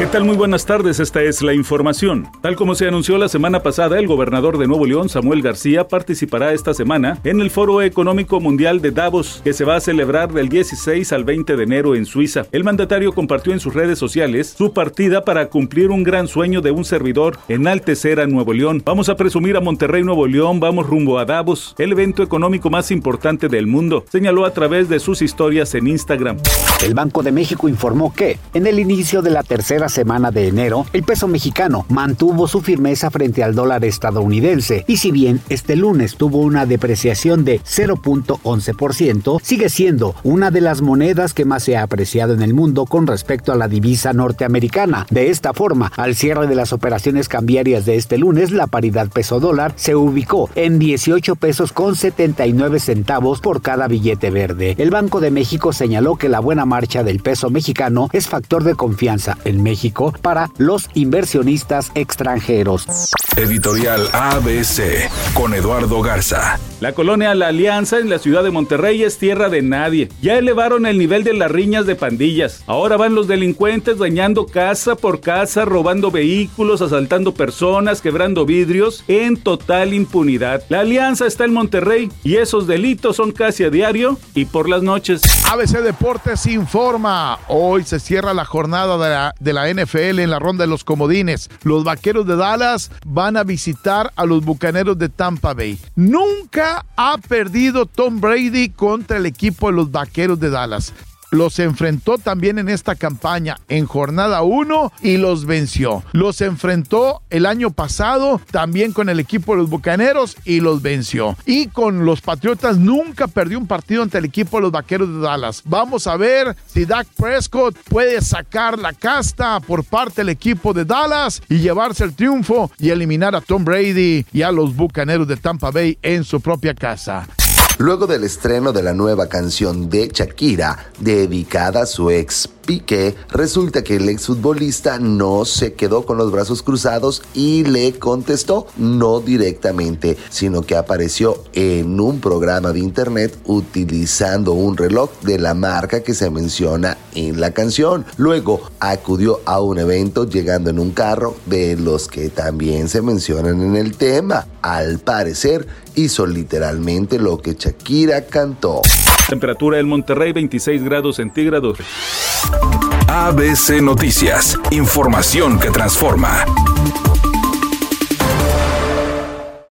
¿Qué tal? Muy buenas tardes, esta es la información. Tal como se anunció la semana pasada, el gobernador de Nuevo León, Samuel García, participará esta semana en el Foro Económico Mundial de Davos, que se va a celebrar del 16 al 20 de enero en Suiza. El mandatario compartió en sus redes sociales su partida para cumplir un gran sueño de un servidor, enaltecer a Nuevo León. Vamos a presumir a Monterrey, Nuevo León, vamos rumbo a Davos, el evento económico más importante del mundo, señaló a través de sus historias en Instagram. El Banco de México informó que, en el inicio de la tercera semana de enero, el peso mexicano mantuvo su firmeza frente al dólar estadounidense y si bien este lunes tuvo una depreciación de 0.11%, sigue siendo una de las monedas que más se ha apreciado en el mundo con respecto a la divisa norteamericana. De esta forma, al cierre de las operaciones cambiarias de este lunes, la paridad peso dólar se ubicó en 18 pesos con 79 centavos por cada billete verde. El Banco de México señaló que la buena marcha del peso mexicano es factor de confianza en México para los inversionistas extranjeros. Editorial ABC con Eduardo Garza. La colonia La Alianza en la ciudad de Monterrey es tierra de nadie. Ya elevaron el nivel de las riñas de pandillas. Ahora van los delincuentes dañando casa por casa, robando vehículos, asaltando personas, quebrando vidrios en total impunidad. La Alianza está en Monterrey y esos delitos son casi a diario y por las noches. ABC Deportes informa. Hoy se cierra la jornada de la, de NFL en la ronda de los comodines. Los vaqueros de Dallas van a visitar a los bucaneros de Tampa Bay. Nunca ha perdido Tom Brady contra el equipo de los vaqueros de Dallas los enfrentó también en esta campaña en jornada 1 y los venció. Los enfrentó el año pasado también con el equipo de los Bucaneros y los venció. Y con los Patriotas nunca perdió un partido ante el equipo de los Vaqueros de Dallas. Vamos a ver si Dak Prescott puede sacar la casta por parte del equipo de Dallas y llevarse el triunfo y eliminar a Tom Brady y a los Bucaneros de Tampa Bay en su propia casa luego del estreno de la nueva canción de Shakira dedicada a su ex Piqué, resulta que el exfutbolista no se quedó con los brazos cruzados y le contestó no directamente, sino que apareció en un programa de internet utilizando un reloj de la marca que se menciona en la canción. Luego acudió a un evento llegando en un carro de los que también se mencionan en el tema. Al parecer hizo literalmente lo que Shakira cantó. Temperatura en Monterrey 26 grados centígrados. ABC Noticias, información que transforma.